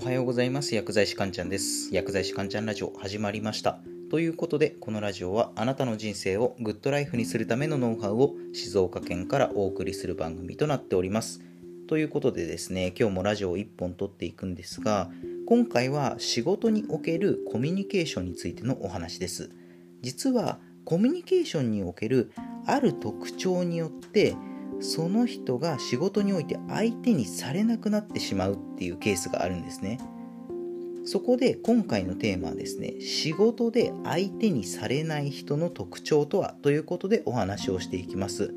おはようございます。薬剤師かんちゃんです。薬剤師かんちゃんラジオ始まりました。ということでこのラジオはあなたの人生をグッドライフにするためのノウハウを静岡県からお送りする番組となっております。ということでですね今日もラジオを1本撮っていくんですが今回は仕事におけるコミュニケーションについてのお話です。実はコミュニケーションにおけるある特徴によってその人が仕事において相手にされなくなってしまうっていうケースがあるんですね。そこで今回のテーマはですね、仕事で相手にされない人の特徴とはということでお話をしていきます。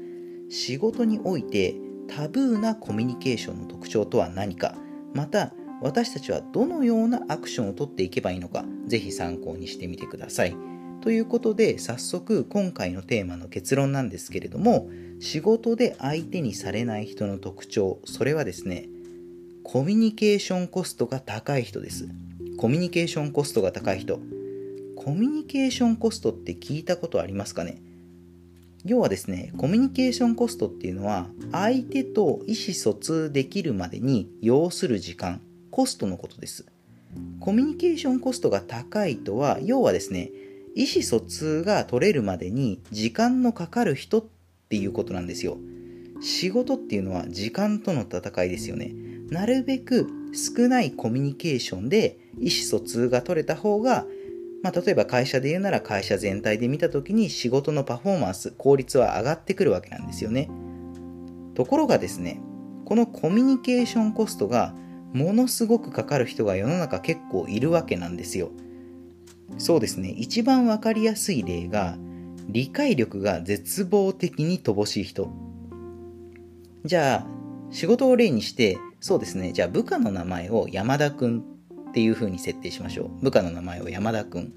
仕事においてタブーなコミュニケーションの特徴とは何か、また私たちはどのようなアクションをとっていけばいいのか、ぜひ参考にしてみてください。ということで早速今回のテーマの結論なんですけれども仕事で相手にされない人の特徴それはですねコミュニケーションコストが高い人です。コミュニケーションコストが高い人。コミュニケーションコストって聞いたことありますかね？要はですねコミュニケーションコストっていうのは相手と意思疎通できるまでに要する時間コストのことです。コミュニケーションコストが高いとは要はですね意思疎通が取れるまでに時間のかかる人っていうことなんですよ。仕事っていうのは時間との戦いですよね。なるべく少ないコミュニケーションで意思疎通が取れた方が、まあ、例えば会社で言うなら会社全体で見た時に仕事のパフォーマンス、効率は上がってくるわけなんですよね。ところがですね、このコミュニケーションコストがものすごくかかる人が世の中結構いるわけなんですよ。そうですね。一番わかりやすい例が理解力が絶望的に乏しい人。じゃあ仕事を例にしてそうですね。じゃあ部下の名前を山田くんっていう風に設定しましょう。部下の名前を山田くん。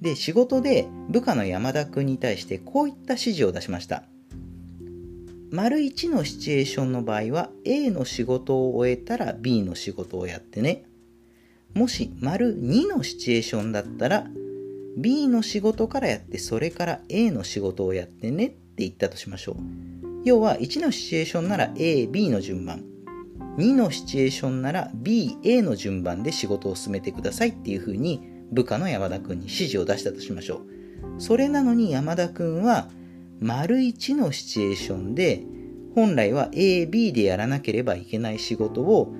で仕事で部下の山田くんに対してこういった指示を出しました。丸1のシチュエーションの場合は A の仕事を終えたら B の仕事をやってね。もし丸2のシチュエーションだったら B の仕事からやってそれから A の仕事をやってねって言ったとしましょう。要は1のシチュエーションなら AB の順番。2のシチュエーションなら BA の順番で仕事を進めてくださいっていうふうに部下の山田君に指示を出したとしましょう。それなのに山田君は丸1のシチュエーションで本来は AB でやらなければいけない仕事を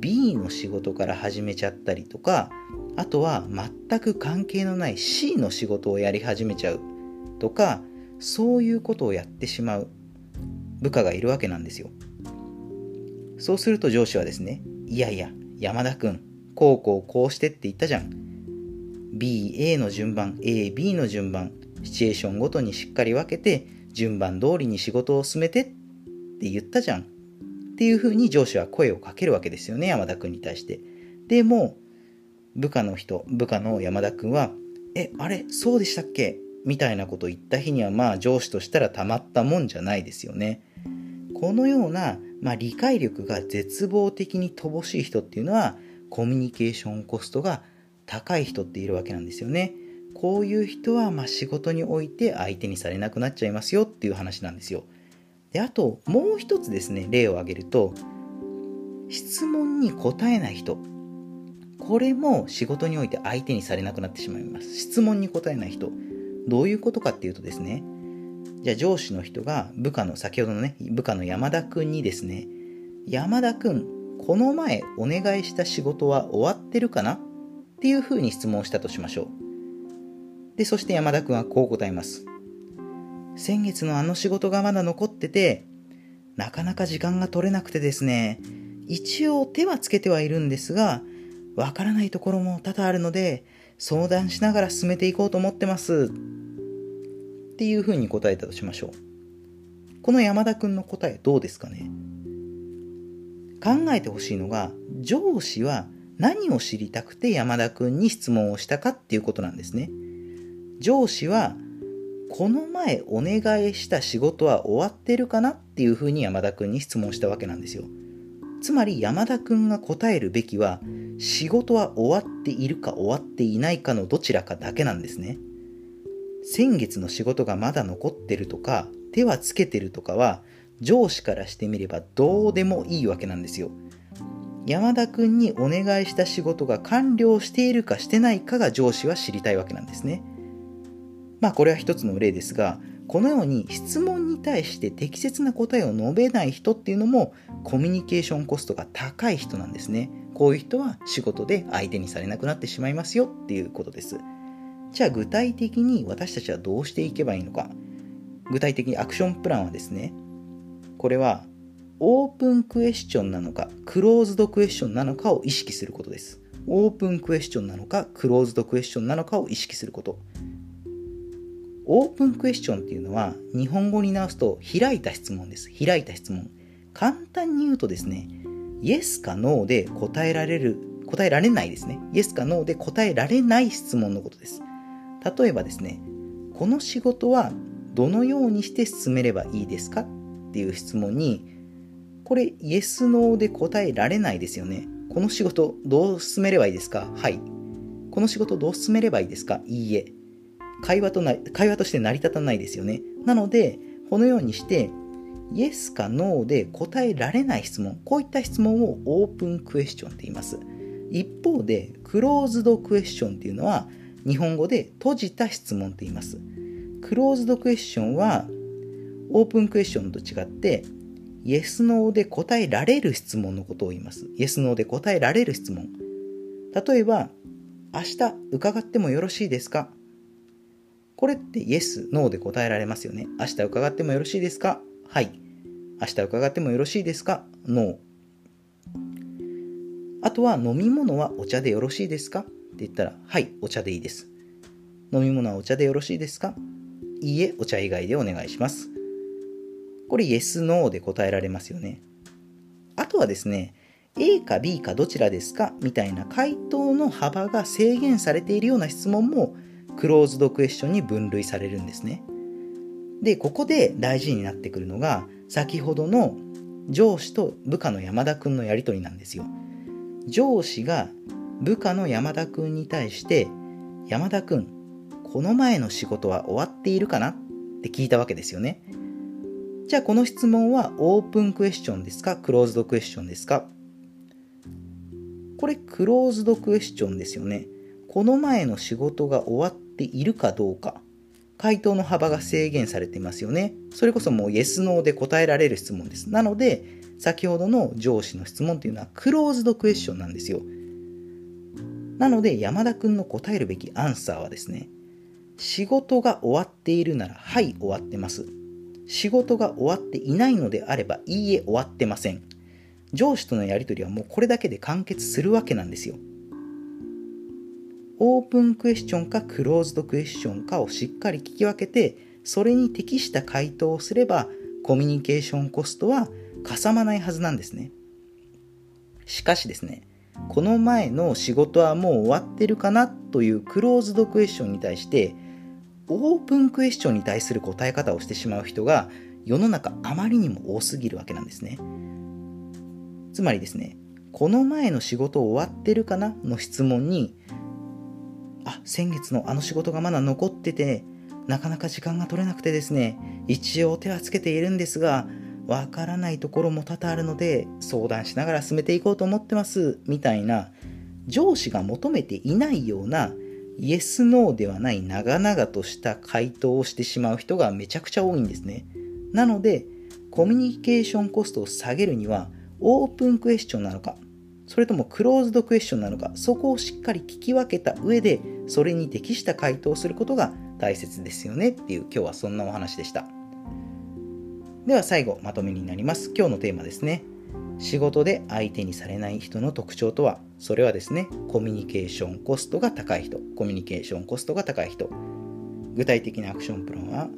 B の仕事から始めちゃったりとかあとは全く関係のない C の仕事をやり始めちゃうとかそういうことをやってしまう部下がいるわけなんですよ。そうすると上司はですねいやいや山田君こうこうこうしてって言ったじゃん。BA の順番 AB の順番シチュエーションごとにしっかり分けて順番通りに仕事を進めてって言ったじゃん。っていうふうに上司は声をかけるわけですよね、山田君に対して。でも、部下の人、部下の山田君は、え、あれ、そうでしたっけ？みたいなことを言った日には、まあ上司としたらたまったもんじゃないですよね。このような、まあ、理解力が絶望的に乏しい人っていうのは、コミュニケーションコストが高い人っているわけなんですよね。こういう人は、ま、仕事において相手にされなくなっちゃいますよっていう話なんですよ。であともう一つですね例を挙げると質問に答えない人。これも仕事において相手にされなくなってしまいます。質問に答えない人。どういうことかっていうとですねじゃあ上司の人が部下の先ほどのね部下の山田くんにですね山田くんこの前お願いした仕事は終わってるかな？っていうふうに質問したとしましょう。でそして山田くんはこう答えます。先月のあの仕事がまだ残ってて、なかなか時間が取れなくてですね、一応手はつけてはいるんですが、わからないところも多々あるので、相談しながら進めていこうと思ってます。っていうふうに答えたとしましょう。この山田くんの答えどうですかね？考えてほしいのが、上司は何を知りたくて山田くんに質問をしたかっていうことなんですね。上司はこの前お願いした仕事は終わってるかなっていうふうに山田くんに質問したわけなんですよ。つまり山田くんが答えるべきは仕事は終わっているか終わっていないかのどちらかだけなんですね。先月の仕事がまだ残ってるとか手はつけてるとかは上司からしてみればどうでもいいわけなんですよ。山田くんにお願いした仕事が完了しているかしてないかが上司は知りたいわけなんですね。まあこれは一つの例ですが、このように質問に対して適切な答えを述べない人っていうのもコミュニケーションコストが高い人なんですね。こういう人は仕事で相手にされなくなってしまいますよっていうことです。じゃあ具体的に私たちはどうしていけばいいのか。具体的にアクションプランはですね、これはオープンクエスチョンなのかクローズドクエスチョンなのかを意識することです。オープンクエスチョンなのかクローズドクエスチョンなのかを意識すること。オープンクエスチョンっていうのは日本語に直すと開いた質問です。開いた質問。簡単に言うとですね、イエスかノーで答えられる、答えられないですね。イエスかノーで答えられない質問のことです。例えばですね、この仕事はどのようにして進めればいいですかっていう質問に、これイエスノーで答えられないですよね。この仕事どう進めればいいですか？はい。この仕事どう進めればいいですか？いいえ。会話とな会話として成り立たないですよね。なので、このようにして、イエスかノーで答えられない質問、こういった質問をオープンクエスチョンって言います。一方で、クローズドクエスチョンっていうのは、日本語で閉じた質問って言います。クローズドクエスチョンは、オープンクエスチョンと違って、イエス・ノーで答えられる質問のことを言います。イエス・ノーで答えられる質問。例えば、明日伺ってもよろしいですか？これってイエス、ノーで答えられますよね。明日伺ってもよろしいですか？はい。明日伺ってもよろしいですか？ノー。あとは飲み物はお茶でよろしいですか？って言ったら、はい、お茶でいいです。飲み物はお茶でよろしいですか？いいえ、お茶以外でお願いします。これ、イエス、ノーで答えられますよね。あとはですね、A か B かどちらですか？みたいな回答の幅が制限されているような質問もクローズドクエスチョンに分類されるんですね。で、ここで大事になってくるのが、先ほどの上司と部下の山田くんのやりとりなんですよ。上司が部下の山田くんに対して、山田くん、この前の仕事は終わっているかなって聞いたわけですよね。じゃあこの質問はオープンクエスチョンですか？クローズドクエスチョンですか？これクローズドクエスチョンですよね。この前の仕事が終わっているかどうか、回答の幅が制限されていますよね。それこそもうイエスノーで答えられる質問です。なので、先ほどの上司の質問というのはクローズドクエスチョンなんですよ。なので、山田くんの答えるべきアンサーはですね、仕事が終わっているなら、はい、終わってます。仕事が終わっていないのであれば、いいえ、終わってません。上司とのやり取りはもうこれだけで完結するわけなんですよ。オープンクエスチョンかクローズドクエスチョンかをしっかり聞き分けて、それに適した回答をすれば、コミュニケーションコストはかさまないはずなんですね。しかしですね、この前の仕事はもう終わってるかなというクローズドクエスチョンに対して、オープンクエスチョンに対する答え方をしてしまう人が世の中あまりにも多すぎるわけなんですね。つまりですね、この前の仕事終わってるかなの質問に、先月のあの仕事がまだ残ってて、なかなか時間が取れなくてですね、一応手はつけているんですが、わからないところも多々あるので、相談しながら進めていこうと思ってます、みたいな、上司が求めていないような、イエス・ノーではない長々とした回答をしてしまう人がめちゃくちゃ多いんですね。なので、コミュニケーションコストを下げるには、オープンクエスチョンなのか、それともクローズドクエスチョンなのか、そこをしっかり聞き分けた上で、それに適した回答をすることが大切ですよねっていう今日はそんなお話でした。では最後、まとめになります。今日のテーマですね。仕事で相手にされない人の特徴とは、それはですね、コミュニケーションコストが高い人、コミュニケーションコストが高い人。具体的なアクションプランは、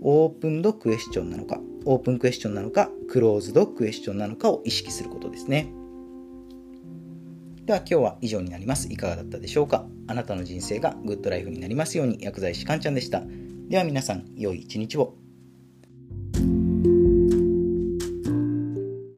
オープンドクエスチョンなのか、オープンクエスチョンなのか、クローズドクエスチョンなのかを意識することですね。では今日は以上になります。いかがだったでしょうか？あなたの人生がグッドライフになりますように薬剤師かんちゃんでした。では皆さん、良い一日を。